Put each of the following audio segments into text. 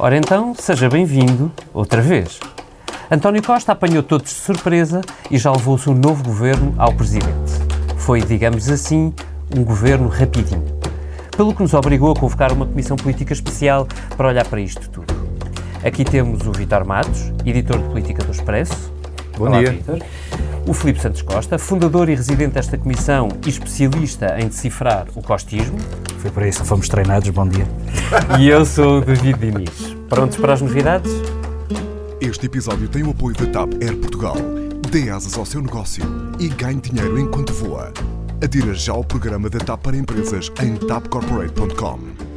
Ora então, seja bem-vindo outra vez. António Costa apanhou todos de surpresa e já levou-se um novo governo ao Presidente. Foi, digamos assim, um governo rapidinho. Pelo que nos obrigou a convocar uma comissão política especial para olhar para isto tudo. Aqui temos o Vitor Matos, editor de política do Expresso. Bom Olá, dia. Vítor. O Filipe Santos Costa, fundador e residente desta comissão e especialista em decifrar o costismo. Foi para isso que fomos treinados. Bom dia. E eu sou o David Diniz. Prontos para as novidades? Este episódio tem o apoio da TAP Air Portugal. Dê asas ao seu negócio e ganhe dinheiro enquanto voa. Adira já ao programa da TAP para empresas em tapcorporate.com.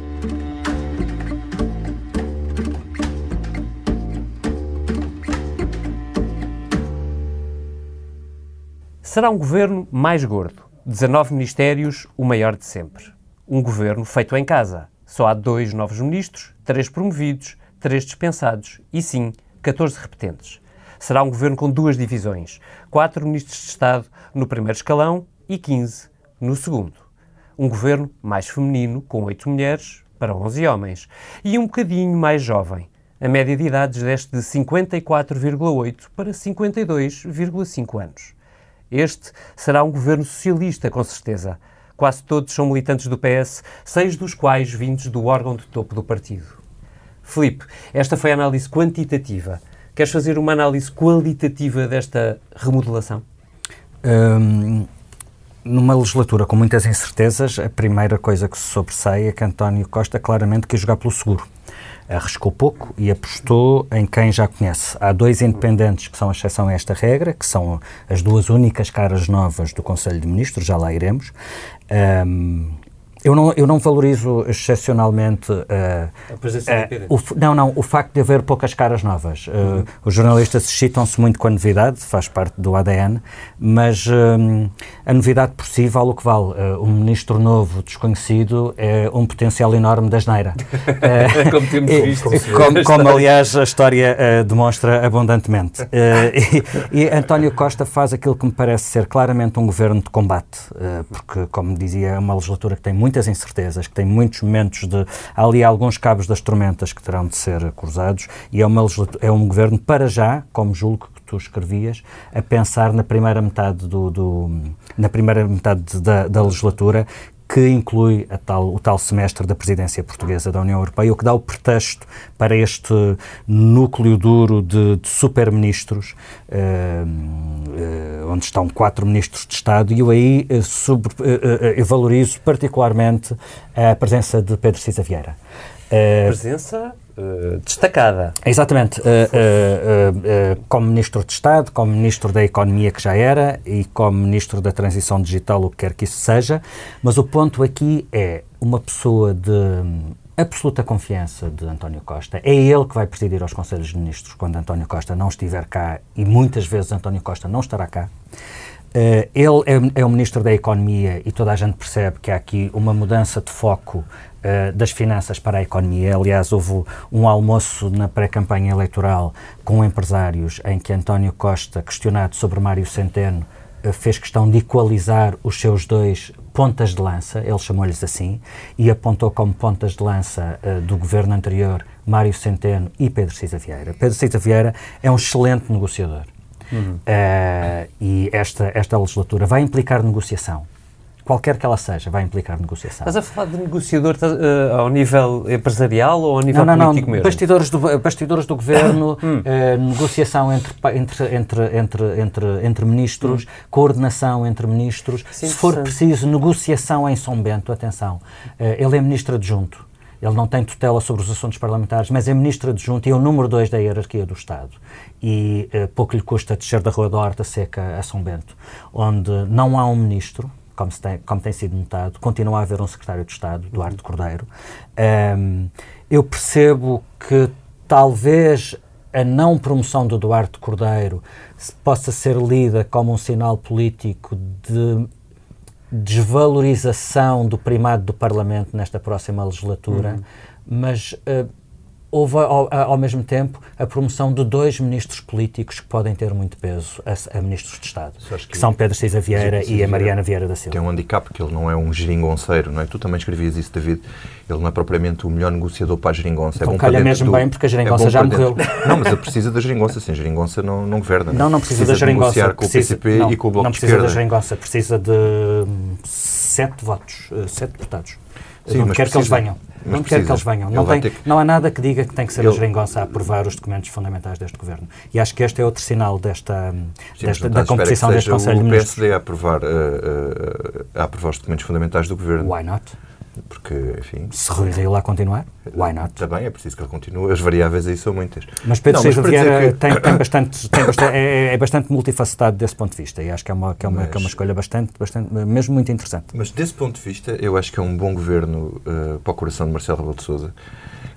Será um governo mais gordo. 19 ministérios, o maior de sempre. Um governo feito em casa. Só há dois novos ministros, três promovidos, três dispensados e, sim, 14 repetentes. Será um governo com duas divisões. Quatro ministros de Estado no primeiro escalão e 15 no segundo. Um governo mais feminino, com oito mulheres para 11 homens. E um bocadinho mais jovem. A média de idades desce de 54,8 para 52,5 anos. Este será um governo socialista, com certeza. Quase todos são militantes do PS, seis dos quais vindos do órgão de topo do partido. Filipe, esta foi a análise quantitativa. Queres fazer uma análise qualitativa desta remodelação? Hum, numa legislatura com muitas incertezas, a primeira coisa que se sobressai é que António Costa claramente quis jogar pelo seguro. Arriscou pouco e apostou em quem já conhece. Há dois independentes que são a exceção a esta regra, que são as duas únicas caras novas do Conselho de Ministros, já lá iremos. Hum, eu não, eu não valorizo excepcionalmente uh, A presença independente. o, não, não, o facto de haver poucas caras novas. Uh, Os jornalistas excitam-se muito com a novidade, faz parte do ADN, mas um, a novidade por si vale o que vale. Uh, um ministro novo, desconhecido, é um potencial enorme da asneira. Uh, Como temos e- visto. como, como, aliás, a história uh, demonstra abundantemente. Uh, e, e António Costa faz aquilo que me parece ser claramente um governo de combate, uh, porque, como dizia, é uma legislatura que tem muitas incertezas, que tem muitos momentos de. Há ali alguns cabos das tormentas que terão de ser cruzados, e é, uma é um governo, para já, como julgo que tu escrevias, a pensar na primeira metade, do, do- na primeira metade da, da legislatura que inclui a tal, o tal semestre da presidência portuguesa da União Europeia, o que dá o pretexto para este núcleo duro de, de super-ministros, eh, eh, onde estão quatro ministros de Estado, e eu aí eh, eh, valorizo particularmente a presença de Pedro Cisa Vieira. Eh, Presença eh, destacada. Exatamente. Uh, uh, uh, uh, como Ministro de Estado, como Ministro da Economia, que já era, e como Ministro da Transição Digital, o que quer que isso seja. Mas o ponto aqui é uma pessoa de absoluta confiança de António Costa. É ele que vai presidir aos Conselhos de Ministros quando António Costa não estiver cá, e muitas vezes António Costa não estará cá. Eh, ele é, é o Ministro da Economia e toda a gente percebe que há aqui uma mudança de foco eh, das finanças para a economia. Aliás, houve um almoço na pré-campanha eleitoral com empresários em que António Costa, questionado sobre Mário Centeno, eh, fez questão de equalizar os seus dois pontas de lança, ele chamou-lhes assim, e apontou como pontas de lança eh, do governo anterior Mário Centeno e Pedro Cisa Vieira. Pedro Cisa Vieira é um excelente negociador. Eh, e esta, esta legislatura vai implicar negociação. Qualquer que ela seja, vai implicar negociação. Estás a falar de negociador estás, eh, ao nível empresarial ou ao nível Não, não, político não. mesmo? Bastidores do, bastidores do governo, eh, negociação entre, entre, entre, entre, entre, entre ministros, coordenação entre ministros. Isso é Se for preciso, negociação em São Bento, atenção. Eh, ele é ministro adjunto. Ele não tem tutela sobre os assuntos parlamentares, mas é ministro adjunto e é o número dois da hierarquia do Estado. E pouco lhe custa descer da Rua da Horta Seca a São Bento, onde não há um ministro, como, tem, como tem sido notado, continua a haver um secretário de Estado, Duarte Cordeiro. Ahm, eu percebo que talvez a não promoção do Duarte Cordeiro possa ser lida como um sinal político de desvalorização do primado do Parlamento nesta próxima legislatura, mas eh, houve ao, ao, mesmo tempo a promoção de dois ministros políticos que podem ter muito peso a, a ministros de Estado, que, que, são Pedro Cisa Vieira e a Mariana Vieira da Silva. Tem um handicap que ele não é um geringonceiro, não é? Tu também escrevias isso, David. Ele não é propriamente o melhor negociador para a geringonça. Então é bom calha mesmo do, bem porque a geringonça é já morreu. Não, mas ele precisa da geringonça. Sem geringonça não, não governa. Não, não precisa, precisa da geringonça. com precisa, o PCP não, e com o Bloco não. Não precisa da geringonça. Precisa de hum, sete votos, uh, sete deputados. Sim, não quer precisa, que eles venham. Não precisa. quer que eles venham. Não, tem, que... não há nada que diga que tem que ser ele... a geringonça a aprovar os documentos fundamentais deste governo. E acho que este é outro sinal desta, Sim, desta da composição deste Conselho de Ministros. o PSD a aprovar, uh, uh, a aprovar os documentos fundamentais do governo. Why not? Porque, enfim... Se Rui Rio lá continuar, why not? Está bem, é preciso que ele continue. As variáveis aí são muitas. Mas Pedro Silva Vieira que... tem, tem, bastante, tem bastante é, é, bastante multifacetado desse ponto de vista e acho que é uma, que é uma, mas, que é uma escolha bastante, bastante, mesmo muito interessante. Mas desse ponto de vista, eu acho que é um bom governo uh, para o coração de Marcelo Rebelo de Sousa,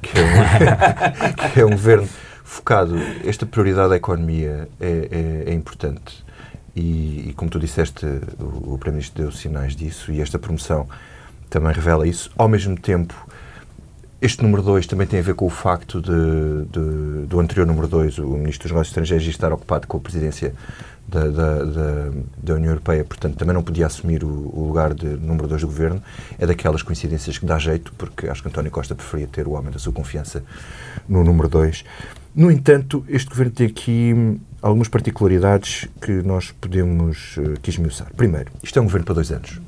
que é um, que é um governo focado... Esta prioridade da economia é, é, é importante. E, e, como tu disseste, o, o Primeiro-Ministro deu sinais disso e esta promoção também revela isso. Ao mesmo tempo, este número 2 também tem a ver com o facto de, de, do anterior número 2, o Ministro dos Negócios Estrangeiros, estar ocupado com a presidência da, da, da, da, União Europeia, portanto também não podia assumir o, o lugar de número 2 do governo. É daquelas coincidências que dá jeito, porque acho que António Costa preferia ter o homem da sua confiança no número 2. No entanto, este governo tem aqui algumas particularidades que nós podemos uh, que esmiuçar. Primeiro, isto é um governo para dois anos.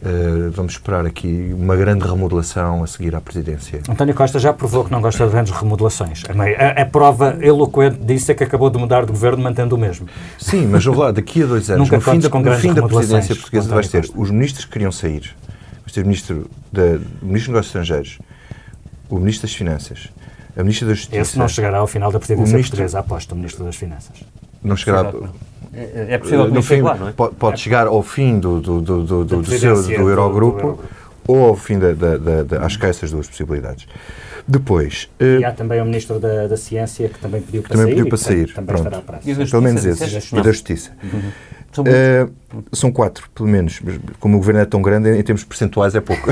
Uh, vamos esperar aqui uma grande remodelação a seguir à presidência. António Costa já provou que não gosta de grandes remodelações. A, a, a prova eloquente disso é que acabou de mudar de governo mantendo o mesmo. Sim, mas lá, daqui a dois anos, no fim, da, no fim da presidência portuguesa, vais ter os ministros que queriam sair, vais ter o ministro, da, o ministro dos Negócios Estrangeiros, o ministro das Finanças, a ministra da Justiça. Esse não chegará ao final da presidência ministro, portuguesa, aposto, o ministro das Finanças. Não chegará. É possível que no fim, lá, não é? Pode, é. chegar ao fim do, do, do, do, do, do, seu, do Eurogrupo, do, ou ao fim da, da, da, da acho que há essas duas possibilidades. Depois... E há também o Ministro da, da Ciência que também pediu para também sair. Pediu para sair, também pronto. estará para Pelo menos esses. E da Justiça. Uhum. São, uh, são quatro, pelo menos. Como o governo é tão grande, em termos percentuais é pouco.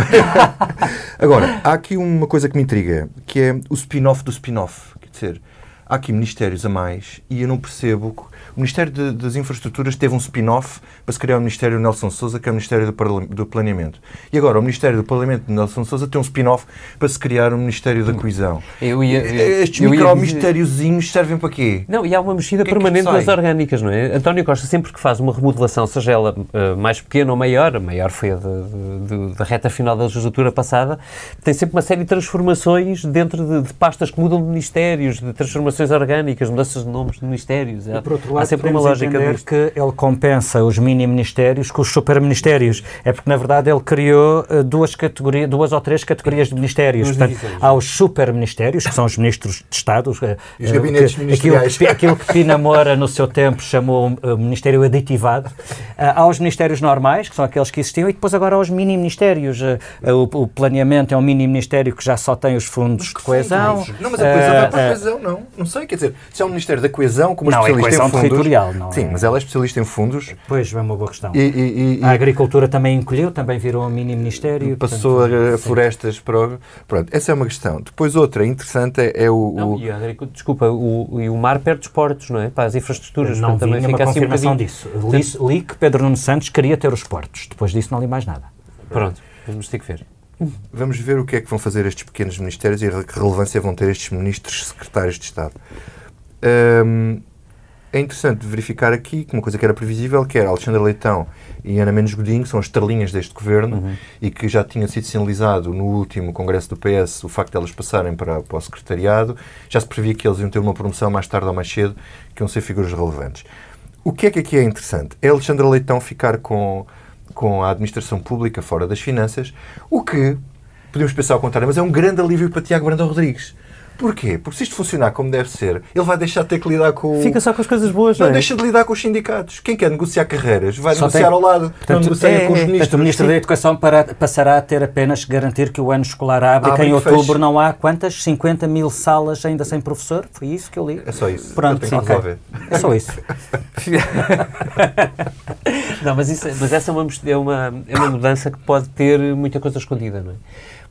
Agora, há aqui uma coisa que me intriga, que é o spin-off do spin-off. Quer dizer, há aqui ministérios a mais e eu não percebo o Ministério de, das Infraestruturas teve um spin-off para se criar o Ministério Nelson Sousa, que é o Ministério do, do Planeamento. E agora o Ministério do Planeamento de Nelson Sousa tem um spin-off para se criar o Ministério da Coesão. Eu ia, eu, Estes micro-mistériozinhos servem para quê? Não, e há uma mexida que permanente é que das orgânicas, não é? António Costa, sempre que faz uma remodelação, seja ela uh, mais pequena ou maior, a maior foi a da reta final da legislatura passada, tem sempre uma série de transformações dentro de, de pastas que mudam de ministérios, de transformações orgânicas, mudanças de nomes de ministérios. E, por outro lado, sempre uma lógica disto. que ele compensa os mini-ministérios com os super-ministérios. É porque, na verdade, ele criou uh, duas, categorias, duas ou três categorias de ministérios. Portanto, há os super-ministérios, que são os ministros de Estado. Uh, os gabinetes que, ministeriais. Aquilo, aquilo que Pina Moura, no seu tempo, chamou uh, Ministério Aditivado. há os ministérios normais, que são aqueles que existiam, e depois agora há os mini-ministérios. O, o, planeamento é um mini-ministério que já só tem os fundos de coesão. Não, mas a coesão vai para a coesão, não. Não sei, quer dizer, se é um Ministério da Coesão, como não, especialista em fundos territorial, não Sim, é? mas ela é especialista em fundos. Pois, é uma boa questão. E, e, e, a agricultura também encolheu, também virou um mini-ministério. Passou portanto, a, florestas para o... Pronto, essa é uma questão. Depois outra interessante é, é o... Não, o... E a desculpa, o, e o mar perde os portos, não é? Para as infraestruturas. Não também fica assim confirmação um disso. Li, li que Pedro Nuno Santos queria ter os portos. Depois disso não li mais nada. Pronto, vamos ter que ver. Vamos ver o que é que vão fazer estes pequenos ministérios e que relevância vão ter estes ministros secretários de Estado. Um, é interessante verificar aqui que uma coisa que era previsível, que era Alexandre Leitão e Ana Menos Godinho, que são as estrelinhas deste governo, uhum. e que já tinha sido sinalizado no último congresso do PS o facto de elas passarem para, para o secretariado. Já se previa que eles iam ter uma promoção mais tarde ou mais cedo, que iam ser figuras relevantes. O que é que aqui é interessante? É Alexandre Leitão ficar com, com a administração pública fora das finanças, o que, podemos pensar ao contrário, mas é um grande alívio para Tiago Brandão Rodrigues Porquê? Porque se isto funcionar como deve ser, ele vai deixar de ter que lidar com. Fica só com as coisas boas, não, não é? deixa de lidar com os sindicatos. Quem quer negociar carreiras vai só negociar tem... ao lado, portanto, não negocia é, com os ministros. Portanto, o Ministro da Educação para, passará a ter apenas que garantir que o ano escolar abre, abre que em outubro fecha. não há quantas? 50 mil salas ainda sem professor? Foi isso que eu li? É só isso. Pronto, sim, okay. É só isso. não, mas, isso, mas essa é uma, é, uma, é uma mudança que pode ter muita coisa escondida, não é?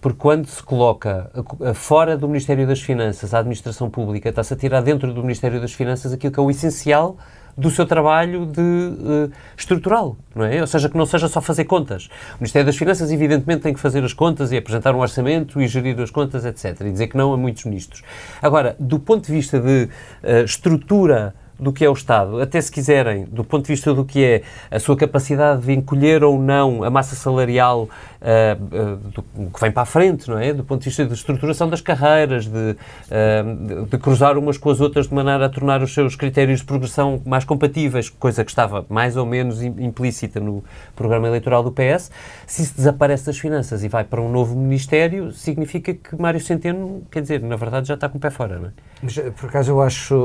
Porque quando se coloca fora do Ministério das Finanças a administração pública, está-se a tirar dentro do Ministério das Finanças aquilo que é o essencial do seu trabalho de uh, estrutural, não é? Ou seja, que não seja só fazer contas. O Ministério das Finanças, evidentemente, tem que fazer as contas e apresentar um orçamento e gerir as contas, etc. E dizer que não a muitos ministros. Agora, do ponto de vista de uh, estrutura do que é o Estado, até se quiserem, do ponto de vista do que é a sua capacidade de encolher ou não a massa salarial uh, uh, do, que vem para a frente, não é? Do ponto de vista de estruturação das carreiras, de, uh, de, cruzar umas com as outras de maneira a tornar os seus critérios de progressão mais compatíveis, coisa que estava mais ou menos implícita no programa eleitoral do PS. Se isso desaparece das finanças e vai para um novo ministério, significa que Mário Centeno, quer dizer, na verdade já está com o pé fora, não é? Mas, por acaso, eu acho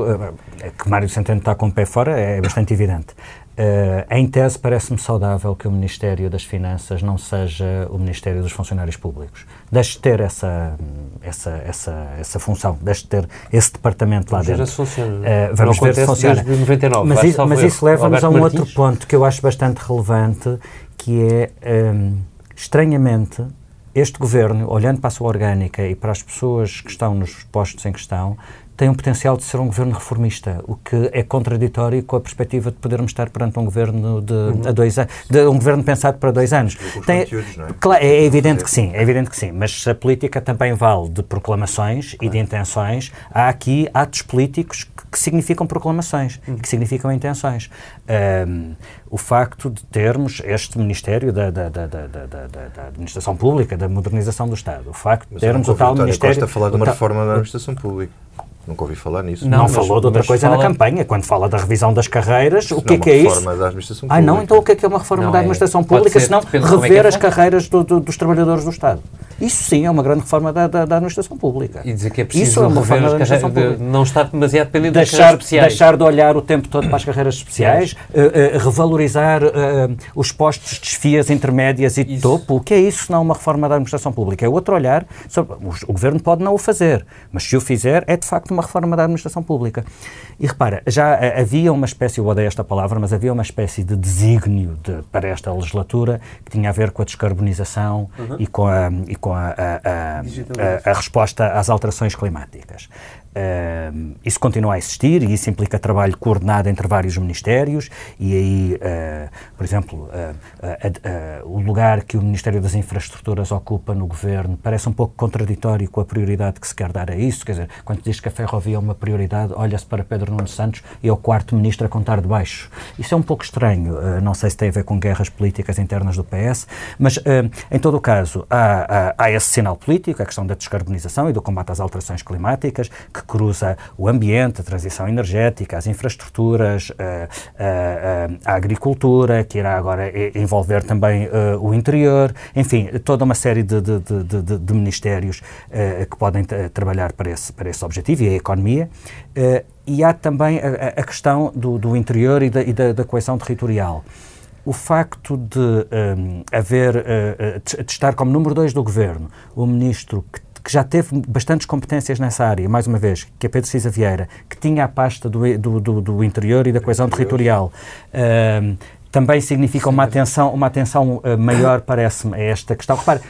que Mário Centeno Centeno está com o pé fora, é bastante evidente. Uh, em tese, parece-me saudável que o Ministério das Finanças não seja o Ministério dos Funcionários Públicos. Deixe de ter essa, essa, essa, essa função, deixe de ter esse departamento lá dentro. Ver se funciona. Uh, vamos ver se funciona. 99, mas, isso, mas isso leva-nos a um Martins? outro ponto que eu acho bastante relevante, que é, um, estranhamente, este governo, olhando para a sua orgânica e para as pessoas que estão nos postos em questão, tem um potencial de ser um governo reformista, o que é contraditório com a perspectiva de podermos estar perante um governo de, uhum. a dois anos, um governo pensado para dois anos. Tem, não é? É evidente que sim, é evidente que sim, mas a política também vale de proclamações claro. e de intenções. Há aqui atos políticos que, significam proclamações, uhum. que significam intenções. Um, o facto de termos este Ministério da, da, da, da, Administração Pública, da modernização do Estado, o facto de termos o tal Ministério... Costa falar de uma reforma da Administração Pública. Nunca ouvi falar nisso. Não, não falou de outra coisa fala... na campanha. Quando fala da revisão das carreiras, o que é que é isso? Reforma da administração pública. Ah, não? Então o que é que é uma reforma não, da é- administração é, pública, se não rever é as carreiras do, do, dos trabalhadores do Estado? Isso sim é uma grande reforma da, da, da administração pública. E dizer que é preciso Isso é uma reforma da administração pública. De não estar demasiado dependente deixar, das carreiras especiais. Deixar de olhar o tempo todo para as carreiras especiais, uh, uh, revalorizar uh, os postos de desfias intermédias e de isso. topo. O que é isso se não uma reforma da administração pública? É outro olhar. Sobre, o, o Governo pode não o fazer, mas se o fizer, é de facto uma reforma da administração pública. E repara, já havia uma espécie, eu odeio esta palavra, mas havia uma espécie de desígnio de, para esta legislatura que tinha a ver com a descarbonização uhum. e com a, e com a, a, a, a resposta às alterações climáticas. Uh, isso continua a existir e isso implica trabalho coordenado entre vários ministérios e aí, uh, por exemplo, uh, o lugar que o Ministério das Infraestruturas ocupa no governo parece um pouco contraditório com a prioridade que se quer dar a isso, quer dizer, quando diz que a ferrovia é uma prioridade, olha-se para Pedro Nuno Santos e é o quarto ministro a contar de baixo. Isso é um pouco estranho, não sei se tem a ver com guerras políticas internas do PS, mas em todo o caso há, há, há esse sinal político, a questão da descarbonização e do combate às alterações climáticas, que que cruza o ambiente, a transição energética, as infraestruturas, a, a, a agricultura, que irá agora envolver também o interior, enfim, toda uma série de, de, de, de ministérios que podem trabalhar para esse, para esse objetivo e a economia. E há também a, a questão do, do interior e da, e da, da coesão territorial o facto de um, haver, uh, de estar como número dois do governo, o ministro que que já teve bastantes competências nessa área, mais uma vez, que é Pedro Cisa Vieira, que tinha a pasta do, do, do, do interior e da coesão territorial, uh, também significa uma atenção, uma atenção uh, maior, parece-me, a esta questão. Repare,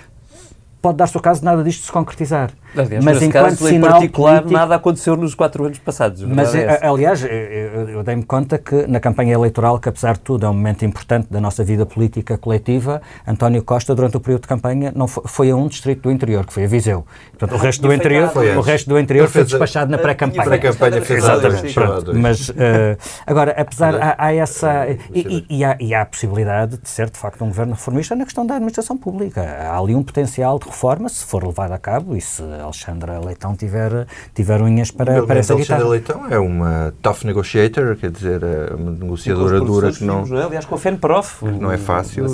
pode dar-se o caso de nada disto se concretizar. Aliás, mas enquanto caso, sinal em particular, político, nada aconteceu nos quatro anos passados. Mas, é aliás, eu, eu dei-me conta que na campanha eleitoral, que apesar de tudo é um momento importante da nossa vida política coletiva, António Costa, durante o período de campanha, não foi, foi a um distrito do interior, que foi a Viseu. Portanto, o resto do interior, foi, o resto do interior foi despachado na pré-campanha. Pré-campanha fez Exatamente. Pronto, mas, uh, agora, apesar, há, há essa... E, e, e, há, e há a possibilidade de ser, de facto, um governo reformista na questão da administração pública. Há ali um potencial de reforma, se for levado a cabo, e se Alexandra Leitão tiver, tiver unhas para, para essa guitarra. Alexandra Leitão é uma tough negotiator, quer dizer, é uma negociadora dura que não... É? Aliás, com a FENPROF. Não é fácil.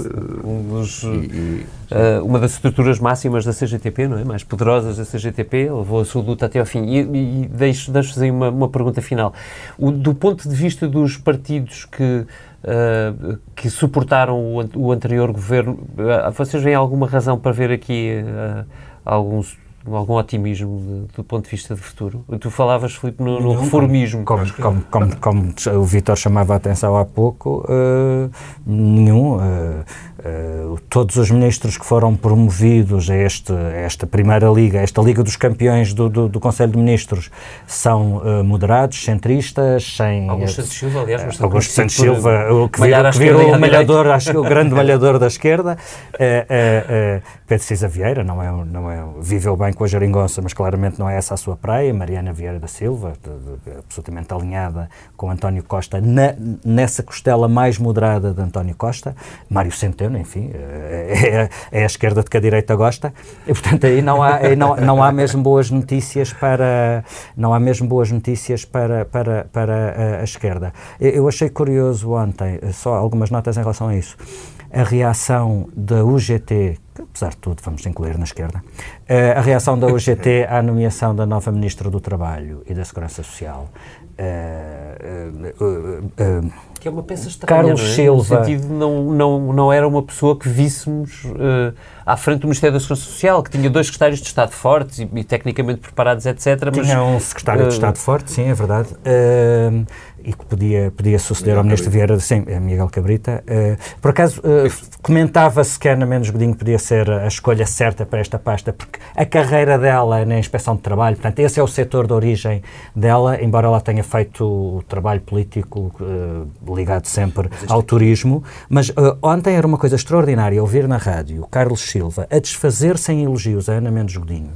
Um dos, e, e, uh, uma das estruturas máximas da CGTP, não é? Mais poderosas da CGTP, levou a sua luta até ao fim. E, e deixo-vos deixo aí uma, uma pergunta final. O, do ponto de vista dos partidos que Uh, que suportaram o, o, anterior governo. Uh, vocês veem alguma razão para ver aqui uh, alguns algum otimismo de, do ponto de vista de futuro? Tu falavas, Filipe, no, no reformismo. Como, como, como, como, o Vitor chamava a atenção há pouco, uh, nenhum. Uh, Uh, todos os ministros que foram promovidos a, este, a, esta primeira liga, a esta Liga dos Campeões do, do, do Conselho de Ministros, são uh, moderados, centristas, sem... Augusto Santos Silva, aliás, uh, Augusto Santos Silva, o que virou, que virou o malhador, acho que o grande malhador da esquerda. Pedro Cisa Vieira, não é, não é, viveu bem com a Jeringonça, mas claramente não é essa a sua praia. Mariana Vieira da Silva, de, de, absolutamente alinhada com António Costa, na, nessa costela mais moderada de António Costa. Mário Centeno, enfim, é, é, é a esquerda de que a direita gosta. E, portanto, aí não há, aí não, não há mesmo boas notícias para, não há mesmo boas notícias para, para, para a, a esquerda. Eu achei curioso ontem, só algumas notas em relação a isso a reação da UGT, que apesar de tudo vamos incluir na esquerda, eh, a reação da UGT à nomeação da nova Ministra do Trabalho e da Segurança Social. Uh, uh, que é uma peça estranha, Carlos não é? Silva. No sentido, não, não, não era uma pessoa que víssemos uh, à frente do Ministério da Segurança Social, que tinha dois secretários de Estado fortes e, e tecnicamente preparados, etc. Tinha mas, um secretário uh, de Estado forte, sim, é verdade. E que podia, podia suceder Miguel ao Ministro Cabrita. Vieira, sim, é Miguel Cabrita. Uh, por acaso, uh, comentava-se que Ana Mendes Godinho podia ser a escolha certa para esta pasta, porque a carreira dela é na inspeção de trabalho, portanto, esse é o setor de origem dela, embora ela tenha feito o trabalho político uh, ligado sempre ao turismo. Mas ontem era uma coisa extraordinária ouvir na rádio Carlos Silva a desfazer-se em elogios a Ana Mendes Godinho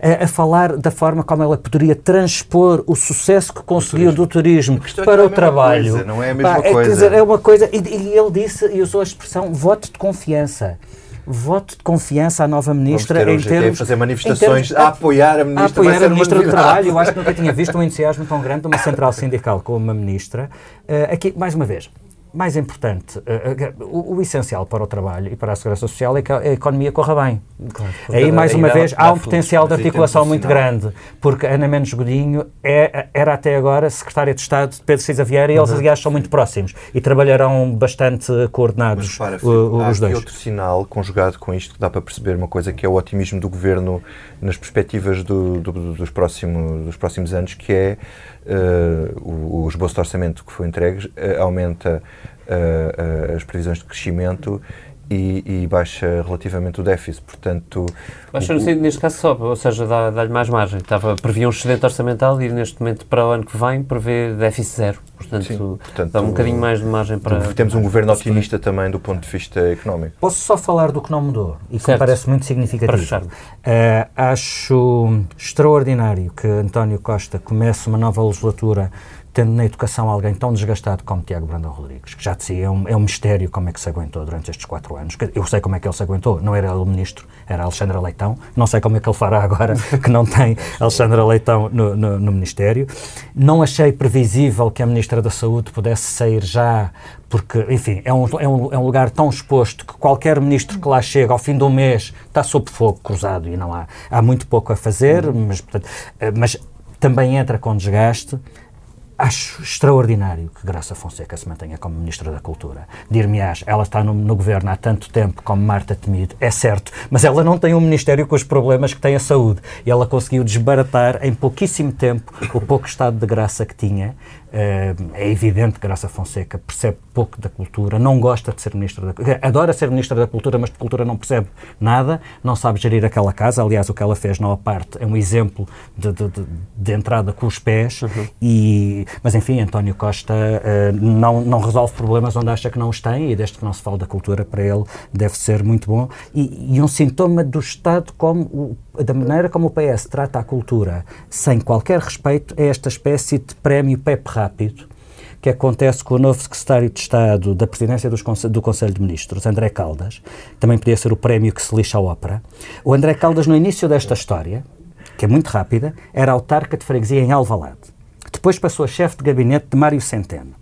a, a, falar da forma como ela poderia transpor o sucesso que conseguiu do turismo é para é o trabalho. Coisa, não é a mesma Pá, coisa. É, dizer, é uma coisa. E, e, ele disse e usou a expressão voto de confiança. Voto de confiança à nova ministra ter em termos. fazer manifestações termos, a, a, apoiar a ministra. A apoiar a ministra do Trabalho. Eu acho que nunca tinha visto um entusiasmo tão grande de uma central sindical como uma ministra. Uh, aqui, mais uma vez, mais importante, uh, uh, o, o, essencial para o trabalho e para a segurança social é que a, economia corra bem. Claro, Aí, mais uma vez, há um potencial de articulação muito grande, porque Ana Mendes Godinho é, era até agora secretária de Estado de Pedro Cisa Vieira e eles, aliás, são muito próximos e trabalharão bastante coordenados Mas, para, o, há os dois. outro sinal conjugado com isto que dá para perceber uma coisa que é o otimismo do governo nas perspectivas do, do, dos, próximos, dos próximos anos, que é o, o esboço de orçamento que foi entregue uh, aumenta uh, as previsões de crescimento e, e, baixa relativamente o déficit. Portanto, baixa o, neste caso sobe, ou seja, dá-lhe dá mais margem. Estava, previa um excedente orçamental e neste momento para o ano que vem prevê déficit zero. Portanto, Sim, portanto dá um bocadinho mais de margem para. Temos um governo otimista também do ponto de vista económico. Posso só falar do que não mudou e que certo. me parece muito significativo. Uh, acho extraordinário que António Costa comece uma nova legislatura tendo na educação alguém tão desgastado como Tiago Brandão Rodrigues, que já dizia, é um, é um mistério como é que se aguentou durante estes quatro anos. Eu sei como é que ele se aguentou, não era ele ministro, era Alexandra Leitão, não sei como é que ele fará agora que não tem Alexandra Leitão no, no, no Ministério. Não achei previsível que a Ministra da Saúde pudesse sair já porque, enfim, é um, é, um, é um lugar tão exposto que qualquer ministro que lá chega ao fim do mês está sob fogo cruzado e não há, há muito pouco a fazer, mas, portanto, eh, mas também entra com desgaste. Acho extraordinário que Graça Fonseca se mantenha como Ministra da Cultura. Dir-me-ás, ela está no, no, governo há tanto tempo como Marta Temido, é certo, mas ela não tem um Ministério com os problemas que tem a saúde. E ela conseguiu desbaratar em pouquíssimo tempo o pouco estado de graça que tinha é evidente que Graça Fonseca percebe pouco da cultura, não gosta de ser ministro da cultura, adora ser ministra da cultura, mas de cultura não percebe nada, não sabe gerir aquela casa. Aliás, o que ela fez na parte é um exemplo de, de, de, entrada com os pés. Uhum. E, mas enfim, António Costa uh, não, não resolve problemas onde acha que não os tem, e desde que não se fala da cultura, para ele deve ser muito bom. E, e um sintoma do Estado como o da maneira como o PS trata a cultura sem qualquer respeito é esta espécie de prémio PEP rápido que acontece com o novo secretário de Estado da presidência do Conselho de Ministros, André Caldas, também podia ser o prémio que se lixa à ópera. O André Caldas, no início desta história, que é muito rápida, era autarca de freguesia em Alvalade. Depois passou a chefe de gabinete de Mário Centeno.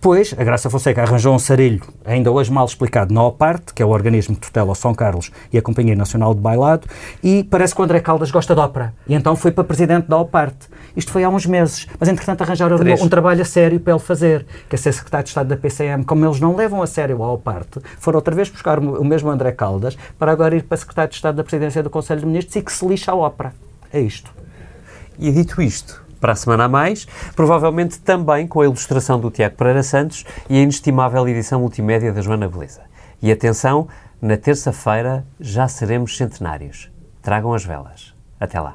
Depois, a Graça Fonseca arranjou um sarilho, ainda hoje mal explicado, na OPART, que é o organismo que tutela o São Carlos e a Companhia Nacional de Bailado, e parece que o André Caldas gosta de ópera. E então foi para presidente da OPART. Isto foi há uns meses, mas entretanto arranjaram um, um, trabalho a sério para ele fazer, que é ser secretário de Estado da PCM. Como eles não levam a sério a OPART, foram outra vez buscar o mesmo André Caldas para agora ir para secretário de Estado da Presidência do Conselho de Ministros e que se lixa a ópera. É isto. E dito isto, para a semana a mais, provavelmente também com a ilustração do Tiago Pereira Santos e a inestimável edição multimédia da Joana Beleza. E atenção, na terça-feira já seremos centenários. Tragam as velas. Até lá.